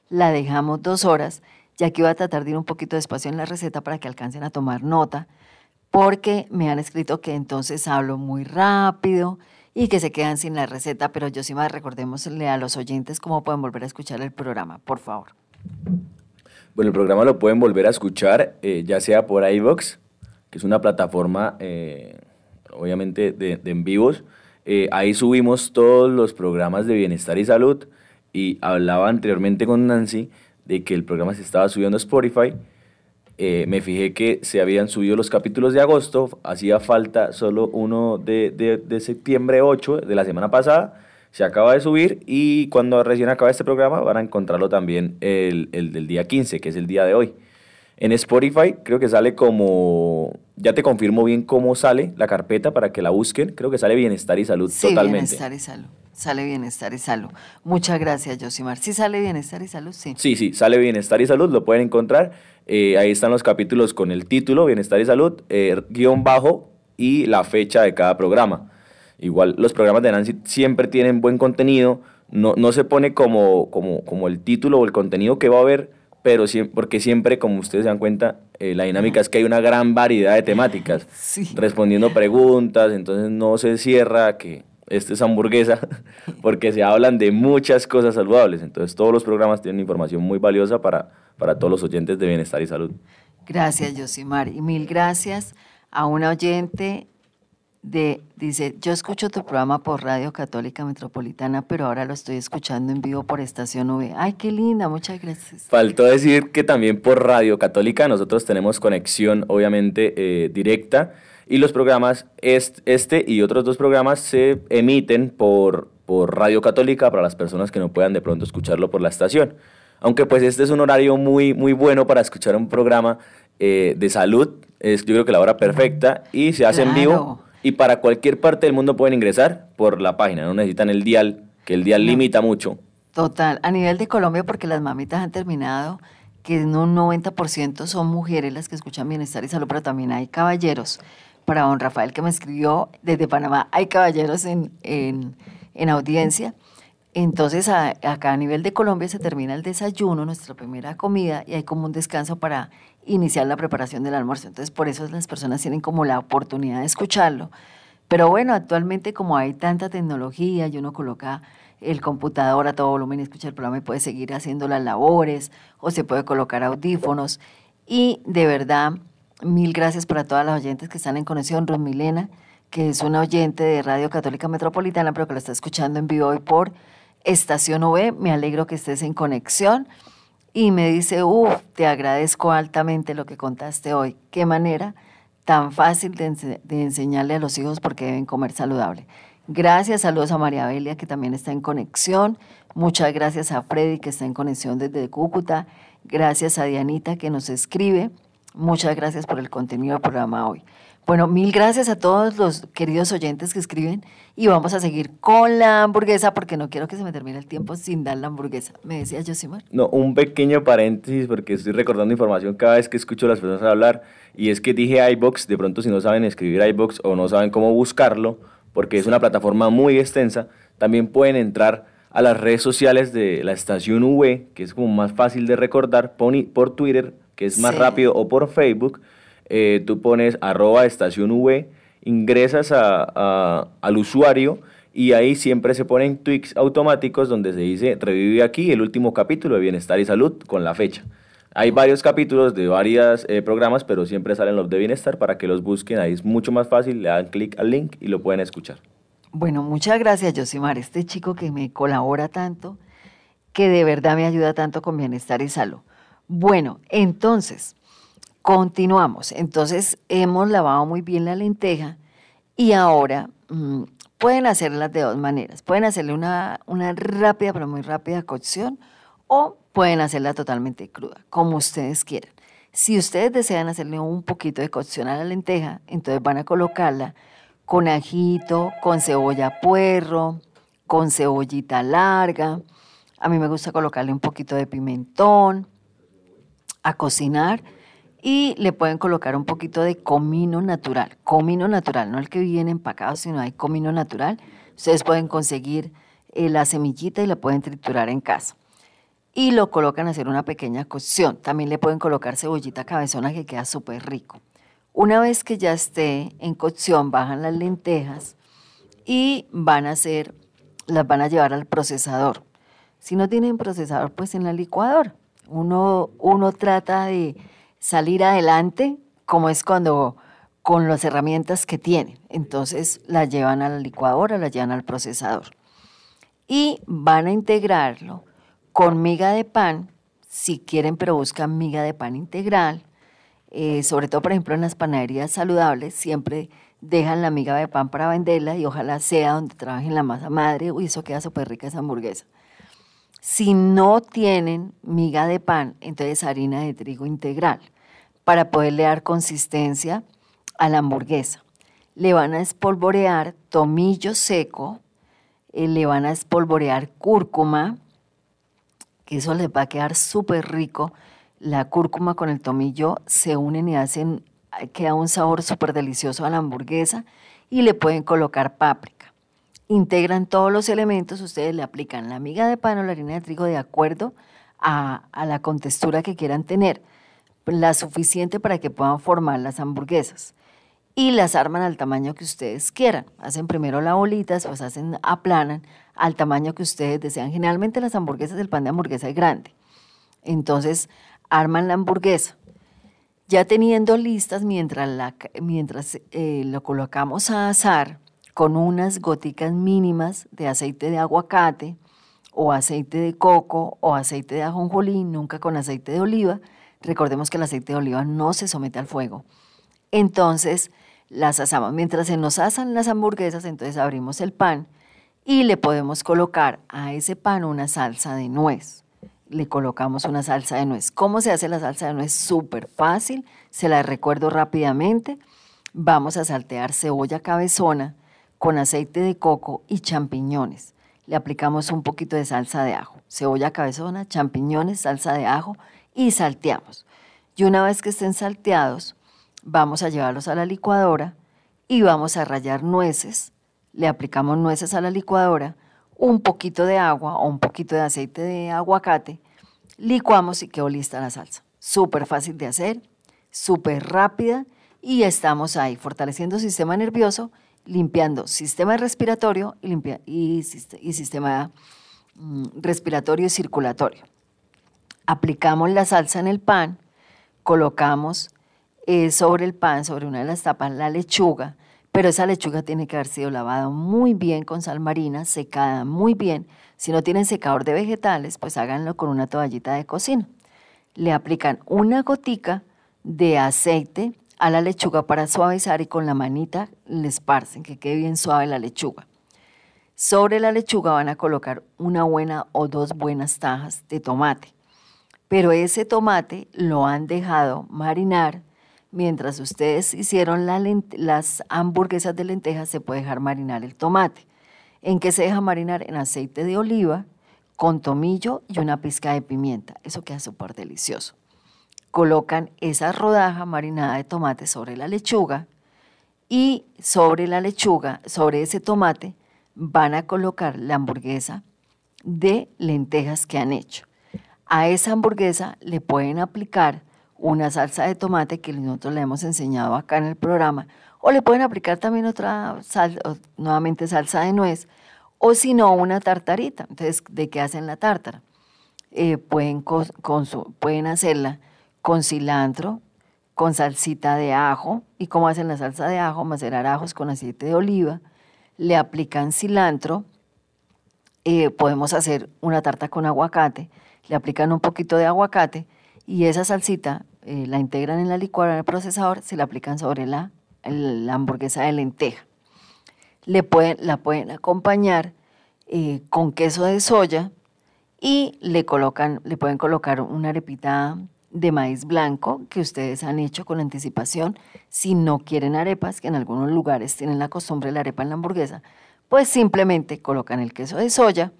[SPEAKER 3] La dejamos dos horas ya que iba a tratar de ir un poquito despacio en la receta para que alcancen a tomar nota, porque me han escrito que entonces hablo muy rápido y que se quedan sin la receta, pero yo sí más recordémosle a los oyentes cómo pueden volver a escuchar el programa, por favor.
[SPEAKER 4] Bueno, el programa lo pueden volver a escuchar eh, ya sea por iVox, que es una plataforma eh, obviamente de, en vivos. Eh, ahí subimos todos los programas de bienestar y salud y hablaba anteriormente con Nancy de que el programa se estaba subiendo a Spotify. Eh, me fijé que se habían subido los capítulos de agosto, hacía falta solo uno de, de, septiembre 8 de la semana pasada, se acaba de subir y cuando recién acaba este programa van a encontrarlo también el, el del día 15, que es el día de hoy. En Spotify creo que sale como, ya te confirmo bien cómo sale la carpeta para que la busquen, creo que sale bienestar y salud
[SPEAKER 3] sí,
[SPEAKER 4] totalmente.
[SPEAKER 3] Bienestar y salud. Sale bienestar y salud. Muchas gracias, Josimar. ¿Sí sale bienestar y salud? Sí.
[SPEAKER 4] Sí, sí, sale bienestar y salud, lo pueden encontrar. Eh, ahí están los capítulos con el título, bienestar y salud, eh, guion bajo y la fecha de cada programa. Igual los programas de Nancy siempre tienen buen contenido, no, no se pone como, como, como el título o el contenido que va a haber, pero siempre, porque siempre, como ustedes se dan cuenta, eh, la dinámica es que hay una gran variedad de temáticas,
[SPEAKER 3] sí.
[SPEAKER 4] respondiendo preguntas, entonces no se cierra que esta es hamburguesa, porque se hablan de muchas cosas saludables. Entonces todos los programas tienen información muy valiosa para, para todos los oyentes de bienestar y salud.
[SPEAKER 3] Gracias, Yosimar. Y mil gracias a una oyente de, dice, yo escucho tu programa por Radio Católica Metropolitana, pero ahora lo estoy escuchando en vivo por Estación V. Ay, qué linda, muchas gracias.
[SPEAKER 4] Faltó decir que también por Radio Católica nosotros tenemos conexión, obviamente, eh, directa y los programas, este y otros dos programas se emiten por, por Radio Católica para las personas que no puedan de pronto escucharlo por la estación. Aunque pues este es un horario muy, muy bueno para escuchar un programa eh, de salud, es yo creo que la hora perfecta y se hace
[SPEAKER 3] claro.
[SPEAKER 4] en vivo y para cualquier parte del mundo pueden ingresar por la página, no necesitan el dial, que el dial no. limita mucho.
[SPEAKER 3] Total, a nivel de Colombia porque las mamitas han terminado que en un 90% son mujeres las que escuchan bienestar y salud, pero también hay caballeros para don Rafael que me escribió desde Panamá, hay caballeros en, en, en audiencia. Entonces a, acá a nivel de Colombia se termina el desayuno, nuestra primera comida, y hay como un descanso para iniciar la preparación del almuerzo. Entonces, por eso las personas tienen como la oportunidad de escucharlo. Pero bueno, actualmente como hay tanta tecnología y uno coloca el computador a todo volumen y escucha el programa y puede seguir haciendo las labores o se puede colocar audífonos. Y de verdad, mil gracias para todas las oyentes que están en conexión. Rosmilena, que es una oyente de Radio Católica Metropolitana, pero que lo está escuchando en vivo hoy por Estación V. Me alegro que estés en conexión. Y me dice, uff, te agradezco altamente lo que contaste hoy. Qué manera tan fácil de, enseñarle a los hijos porque deben comer saludable. Gracias, saludos a María Belia, que también está en conexión. Muchas gracias a Freddy, que está en conexión desde Cúcuta. Gracias a Dianita, que nos escribe. Muchas gracias por el contenido del programa hoy. Bueno, mil gracias a todos los queridos oyentes que escriben y vamos a seguir con la hamburguesa porque no quiero que se me termine el tiempo sin dar la hamburguesa. ¿Me decía Josimar?
[SPEAKER 4] No, un pequeño paréntesis porque estoy recordando información cada vez que escucho a las personas hablar y es que dije iBox, de pronto si no saben escribir iBox o no saben cómo buscarlo, porque es una plataforma muy extensa, también pueden entrar a las redes sociales de la estación V, que es como más fácil de recordar, por Twitter, que es más rápido, o por Facebook. Eh, tú pones arroba estación V, ingresas al usuario y ahí siempre se ponen tweets automáticos donde se dice revive aquí el último capítulo de Bienestar y Salud con la fecha. Hay varios capítulos de varios eh, programas, pero siempre salen los de bienestar para que los busquen. Ahí es mucho más fácil, le dan clic al link y lo pueden escuchar.
[SPEAKER 3] Bueno, muchas gracias, Josimar, este chico que me colabora tanto, que de verdad me ayuda tanto con bienestar y salud. Bueno, entonces, continuamos. Entonces, hemos lavado muy bien la lenteja y ahora mm, pueden hacerlas de dos maneras. Pueden hacerle una, una rápida, pero muy rápida cocción o pueden hacerla totalmente cruda, como ustedes quieran. Si ustedes desean hacerle un poquito de cocción a la lenteja, entonces van a colocarla con ajito, con cebolla puerro, con cebollita larga. A mí me gusta colocarle un poquito de pimentón a cocinar y le pueden colocar un poquito de comino natural. Comino natural, no el que viene empacado, sino hay comino natural. Ustedes pueden conseguir eh, la semillita y la pueden triturar en casa y lo colocan a hacer una pequeña cocción. También le pueden colocar cebollita cabezona que queda súper rico. Una vez que ya esté en cocción, bajan las lentejas y van a hacer, las van a llevar al procesador. Si no tienen procesador, pues en la licuadora. Uno, uno trata de salir adelante como es cuando con las herramientas que tienen. Entonces las llevan a la licuadora, las llevan al procesador. Y van a integrarlo con miga de pan, si quieren, pero buscan miga de pan integral. Eh, sobre todo, por ejemplo, en las panaderías saludables, siempre dejan la miga de pan para venderla y ojalá sea donde trabajen la masa madre. Uy, eso queda súper rica esa hamburguesa. Si no tienen miga de pan, entonces harina de trigo integral para poderle dar consistencia a la hamburguesa. Le van a espolvorear tomillo seco, eh, le van a espolvorear cúrcuma, que eso les va a quedar súper rico. La cúrcuma con el tomillo se unen y hacen, queda un sabor súper delicioso a la hamburguesa y le pueden colocar páprica. Integran todos los elementos, ustedes le aplican la miga de pan o la harina de trigo de acuerdo a, a la contextura que quieran tener, la suficiente para que puedan formar las hamburguesas y las arman al tamaño que ustedes quieran. Hacen primero la bolita, después hacen, aplanan al tamaño que ustedes desean. Generalmente las hamburguesas, el pan de hamburguesa es grande. Entonces, arman la hamburguesa. Ya teniendo listas, mientras, la, mientras eh, lo colocamos a asar, con unas goticas mínimas de aceite de aguacate o aceite de coco o aceite de ajonjolí, nunca con aceite de oliva. Recordemos que el aceite de oliva no se somete al fuego. Entonces, las asamos. Mientras se nos asan las hamburguesas, entonces abrimos el pan y le podemos colocar a ese pan una salsa de nuez. Le colocamos una salsa de nuez. ¿Cómo se hace la salsa de nuez? Súper fácil, se la recuerdo rápidamente. Vamos a saltear cebolla cabezona con aceite de coco y champiñones. Le aplicamos un poquito de salsa de ajo, cebolla cabezona, champiñones, salsa de ajo y salteamos. Y una vez que estén salteados, vamos a llevarlos a la licuadora y vamos a rallar nueces. Le aplicamos nueces a la licuadora, un poquito de agua o un poquito de aceite de aguacate, licuamos y quedó lista la salsa. Súper fácil de hacer súper rápida y estamos ahí fortaleciendo el sistema nervioso, limpiando sistema respiratorio y, limpia, y, sistema mm, respiratorio y circulatorio. Aplicamos la salsa en el pan, colocamos eh, sobre el pan, sobre una de las tapas, la lechuga, pero esa lechuga tiene que haber sido lavada muy bien con sal marina, secada muy bien. Si no tienen secador de vegetales, pues háganlo con una toallita de cocina. Le aplican una gotica de aceite a la lechuga para suavizar y con la manita le esparcen, que quede bien suave la lechuga. Sobre la lechuga van a colocar una buena o dos buenas tajas de tomate. Pero ese tomate lo han dejado marinar mientras ustedes hicieron las hamburguesas de lentejas, se puede dejar marinar el tomate. ¿En qué se deja marinar? En aceite de oliva, con tomillo y una pizca de pimienta. Eso queda súper delicioso. Colocan esa rodaja marinada de tomate sobre la lechuga y sobre la lechuga, sobre ese tomate, van a colocar la hamburguesa de lentejas que han hecho. A esa hamburguesa le pueden aplicar una salsa de tomate que nosotros le hemos enseñado acá en el programa, o le pueden aplicar también otra salsa, nuevamente salsa de nuez, o si no, una tartarita. Entonces, ¿de qué hacen la tártara? Eh, pueden, pueden hacerla con cilantro, con salsita de ajo, y cómo hacen la salsa de ajo, macerar ajos con aceite de oliva, le aplican cilantro, eh, podemos hacer una tarta con aguacate, le aplican un poquito de aguacate, y esa salsita eh, la integran en la licuadora, en el procesador, se la aplican sobre la, la hamburguesa de lenteja. Le pueden, la pueden acompañar eh, con queso de soya y le, colocan, le pueden colocar una arepita de maíz blanco que ustedes han hecho con anticipación. Si no quieren arepas, que en algunos lugares tienen la costumbre de la arepa en la hamburguesa, pues simplemente colocan el queso de soya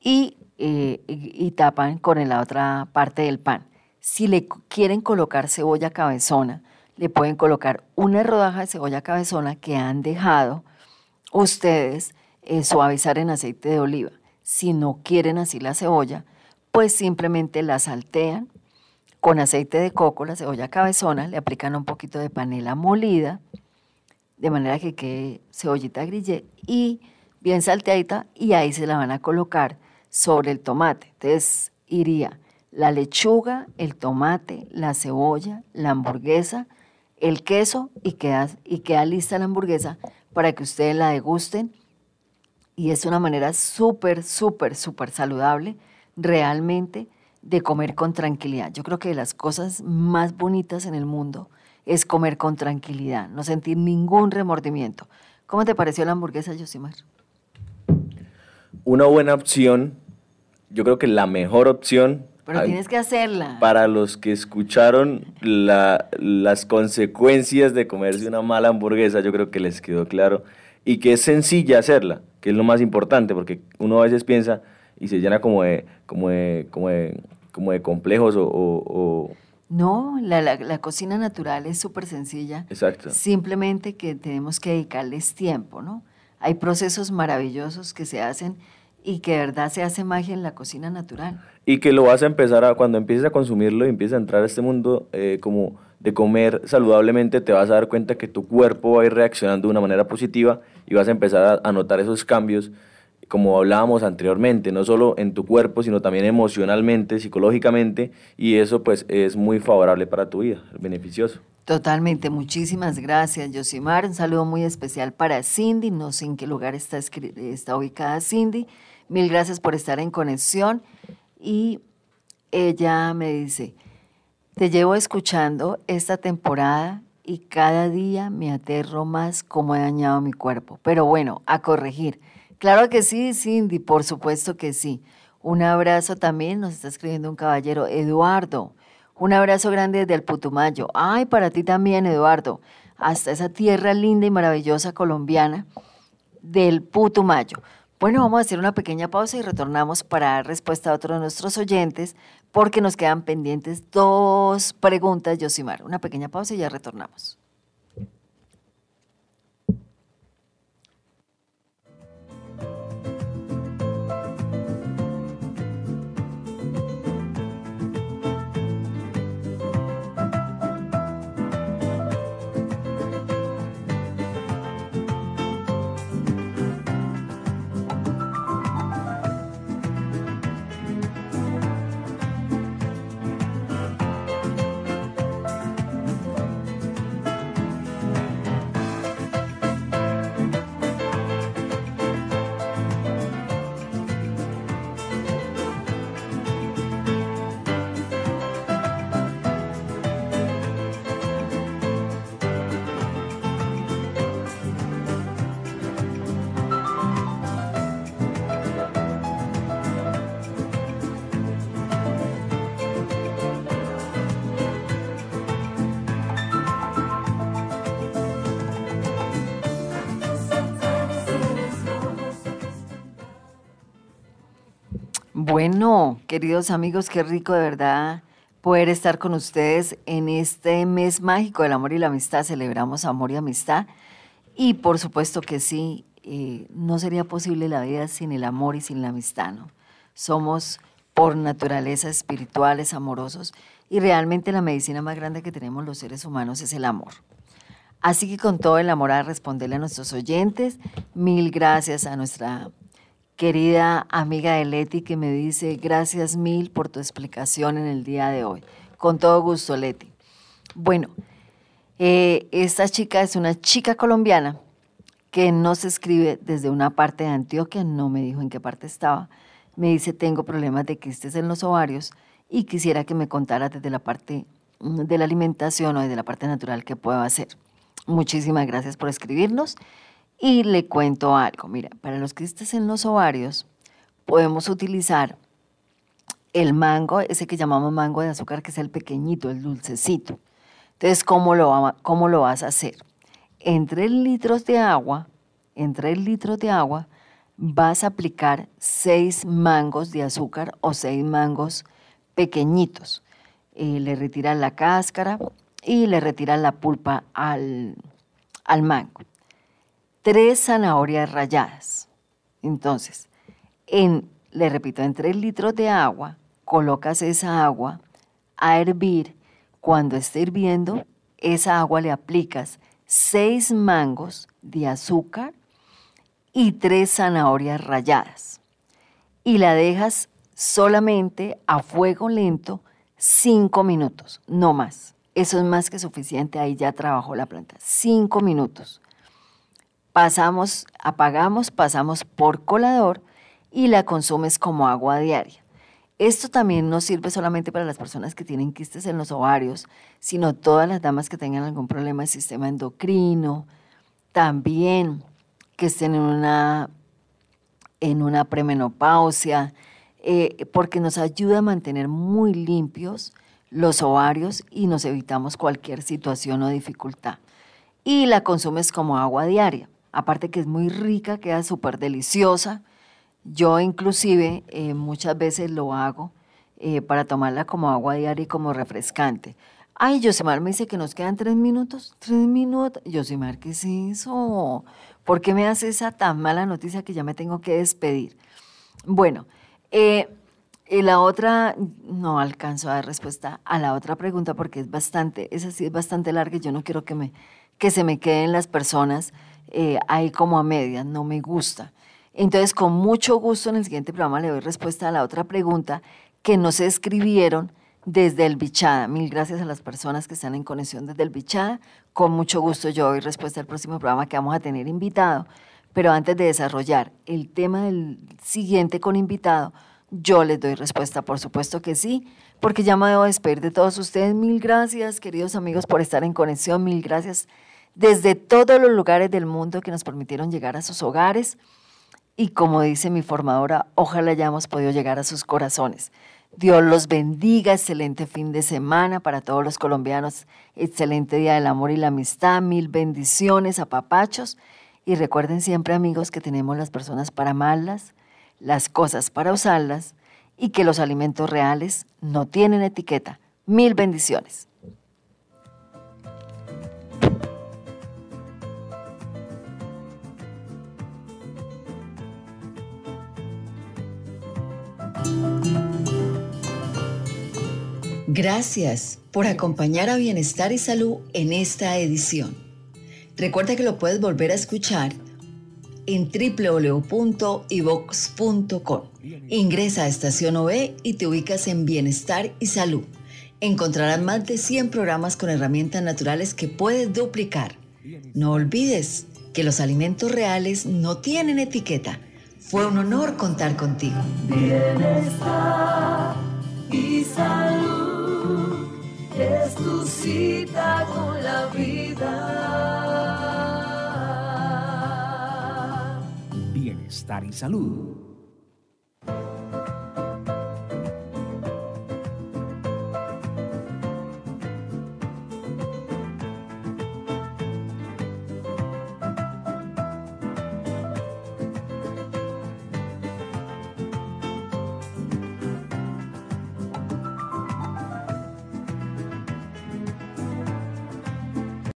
[SPEAKER 3] y, eh, y tapan con la otra parte del pan. Si le quieren colocar cebolla cabezona, le pueden colocar una rodaja de cebolla cabezona que han dejado ustedes eh, suavizar en aceite de oliva. Si no quieren así la cebolla, pues simplemente la saltean con aceite de coco, la cebolla cabezona, le aplican un poquito de panela molida, de manera que quede cebollita grillé y bien salteadita y ahí se la van a colocar sobre el tomate. Entonces iría la lechuga, el tomate, la cebolla, la hamburguesa, el queso y queda, y queda lista la hamburguesa para que ustedes la degusten. Y es una manera súper, súper, súper saludable realmente de comer con tranquilidad. Yo creo que de las cosas más bonitas en el mundo es comer con tranquilidad, no sentir ningún remordimiento. ¿Cómo te pareció la hamburguesa, Josimar?
[SPEAKER 4] Una buena opción, yo creo que la mejor opción
[SPEAKER 3] pero tienes que hacerla.
[SPEAKER 4] Para los que escucharon las consecuencias de comerse una mala hamburguesa, yo creo que les quedó claro. Y que es sencilla hacerla, que es lo más importante, porque uno a veces piensa y se llena como de, como como como de complejos o...
[SPEAKER 3] no, la, la, cocina natural es súper sencilla.
[SPEAKER 4] Exacto.
[SPEAKER 3] Simplemente que tenemos que dedicarles tiempo, ¿no? Hay procesos maravillosos que se hacen y que de verdad se hace magia en la cocina natural.
[SPEAKER 4] Y que lo vas a empezar a, cuando empieces a consumirlo y empieces a entrar a este mundo eh, como de comer saludablemente, te vas a dar cuenta que tu cuerpo va a ir reaccionando de una manera positiva y vas a empezar a, notar esos cambios, como hablábamos anteriormente, no solo en tu cuerpo, sino también emocionalmente, psicológicamente, y eso pues es muy favorable para tu vida, beneficioso.
[SPEAKER 3] Totalmente, muchísimas gracias, Yosimar. Un saludo muy especial para Cindy, no sé en qué lugar está, está ubicada Cindy. Mil gracias por estar en conexión. Y ella me dice, te llevo escuchando esta temporada y cada día me aterro más cómo he dañado mi cuerpo. Pero bueno, a corregir. Claro que sí, Cindy, por supuesto que sí. Un abrazo también, nos está escribiendo un caballero, Eduardo. Un abrazo grande desde el Putumayo. Ay, para ti también, Eduardo. Hasta esa tierra linda y maravillosa colombiana del Putumayo. Bueno, vamos a hacer una pequeña pausa y retornamos para dar respuesta a otro de nuestros oyentes porque nos quedan pendientes dos preguntas, Yosimar. Una pequeña pausa y ya retornamos. Bueno, queridos amigos, qué rico de verdad poder estar con ustedes en este mes mágico del amor y la amistad. Celebramos amor y amistad. Y por supuesto que sí, eh, no sería posible la vida sin el amor y sin la amistad, ¿no? Somos por naturaleza espirituales, amorosos, y realmente la medicina más grande que tenemos los seres humanos es el amor. Así que con todo el amor a responderle a nuestros oyentes, mil gracias a nuestra querida amiga de Leti que me dice gracias mil por tu explicación en el día de hoy. Con todo gusto, Leti. Bueno, eh, esta chica es una chica colombiana que no se escribe desde una parte de Antioquia, no me dijo en qué parte estaba. Me dice, tengo problemas de quistes en los ovarios y quisiera que me contara desde la parte mm, de la alimentación o desde la parte natural que puedo hacer. Muchísimas gracias por escribirnos y le cuento algo, mira, para los quistes en los ovarios podemos utilizar el mango, ese que llamamos mango de azúcar, que es el pequeñito, el dulcecito. Entonces, ¿cómo lo, cómo lo vas a hacer? En 3 litros de agua, en 3 litros de agua, vas a aplicar 6 mangos de azúcar o 6 mangos pequeñitos. Eh, le retiras la cáscara y le retiras la pulpa al, al mango tres zanahorias ralladas. Entonces, en, le repito, en tres litros de agua, colocas esa agua a hervir. Cuando esté hirviendo, esa agua le aplicas seis mangos de azúcar y tres zanahorias ralladas. Y la dejas solamente a fuego lento cinco minutos, no más. Eso es más que suficiente, ahí ya trabajó la planta. Cinco minutos pasamos, apagamos, pasamos por colador y la consumes como agua diaria. Esto también no sirve solamente para las personas que tienen quistes en los ovarios, sino todas las damas que tengan algún problema de sistema endocrino, también que estén en una, en una premenopausia, eh, porque nos ayuda a mantener muy limpios los ovarios y nos evitamos cualquier situación o dificultad. Y la consumes como agua diaria aparte que es muy rica, queda súper deliciosa. Yo inclusive eh, muchas veces lo hago eh, para tomarla como agua diaria y como refrescante. Ay, Josimar me dice que nos quedan tres minutos. Tres minutos. Josimar, ¿qué es eso? ¿Por qué me hace esa tan mala noticia que ya me tengo que despedir? Bueno, eh, y la otra, no alcanzo a dar respuesta a la otra pregunta porque es bastante, esa sí es bastante larga y yo no quiero que, me, que se me queden las personas eh, ahí como a medias, no me gusta. Entonces, con mucho gusto en el siguiente programa le doy respuesta a la otra pregunta que nos escribieron desde el Bichada. Mil gracias a las personas que están en conexión desde el Bichada. Con mucho gusto yo doy respuesta al próximo programa que vamos a tener invitado. Pero antes de desarrollar el tema del siguiente con invitado, yo les doy respuesta, por supuesto que sí, porque ya me debo despedir de todos ustedes. Mil gracias, queridos amigos, por estar en conexión. Mil gracias desde todos los lugares del mundo que nos permitieron llegar a sus hogares y como dice mi formadora, ojalá hayamos podido llegar a sus corazones. Dios los bendiga, excelente fin de semana para todos los colombianos, excelente día del amor y la amistad, mil bendiciones papachos y recuerden siempre amigos que tenemos las personas para amarlas, las cosas para usarlas y que los alimentos reales no tienen etiqueta. Mil bendiciones.
[SPEAKER 1] Gracias por acompañar a Bienestar y Salud en esta edición. Recuerda que lo puedes volver a escuchar en www.ivox.com. Ingresa a Estación OE y te ubicas en Bienestar y Salud. Encontrarás más de 100 programas con herramientas naturales que puedes duplicar. No olvides que los alimentos reales no tienen etiqueta fue un honor contar contigo.
[SPEAKER 5] Bienestar y salud es tu cita con la vida.
[SPEAKER 6] Bienestar y salud